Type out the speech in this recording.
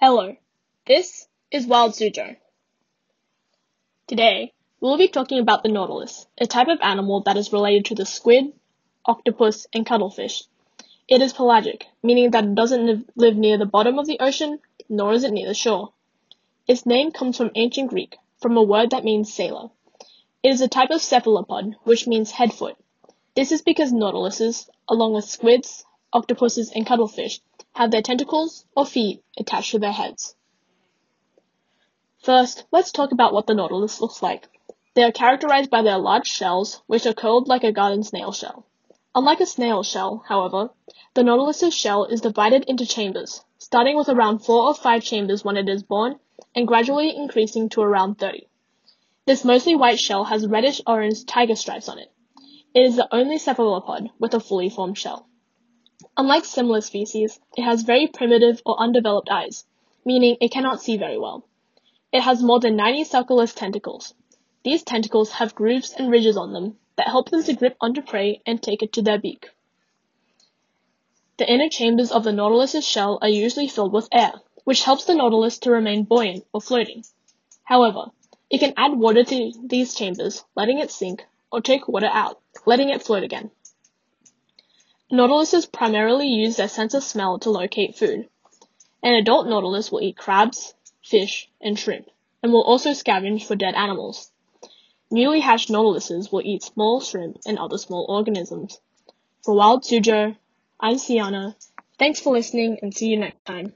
Hello, this is Wild Suzhou. Today, we will be talking about the nautilus, a type of animal that is related to the squid, octopus, and cuttlefish. It is pelagic, meaning that it doesn't live near the bottom of the ocean, nor is it near the shore. Its name comes from ancient Greek, from a word that means sailor. It is a type of cephalopod, which means head foot. This is because nautiluses, along with squids, octopuses, and cuttlefish, have their tentacles or feet attached to their heads. First, let's talk about what the nautilus looks like. They are characterized by their large shells, which are curled like a garden snail shell. Unlike a snail shell, however, the nautilus's shell is divided into chambers, starting with around four or five chambers when it is born and gradually increasing to around 30. This mostly white shell has reddish orange tiger stripes on it. It is the only cephalopod with a fully formed shell. Unlike similar species, it has very primitive or undeveloped eyes, meaning it cannot see very well. It has more than 90 suckerless tentacles. These tentacles have grooves and ridges on them that help them to grip onto prey and take it to their beak. The inner chambers of the nautilus's shell are usually filled with air, which helps the nautilus to remain buoyant or floating. However, it can add water to these chambers, letting it sink, or take water out, letting it float again. Nautiluses primarily use their sense of smell to locate food. An adult nautilus will eat crabs, fish, and shrimp, and will also scavenge for dead animals. Newly hatched nautiluses will eat small shrimp and other small organisms. For Wild Suzhou, I'm Sienna. Thanks for listening and see you next time.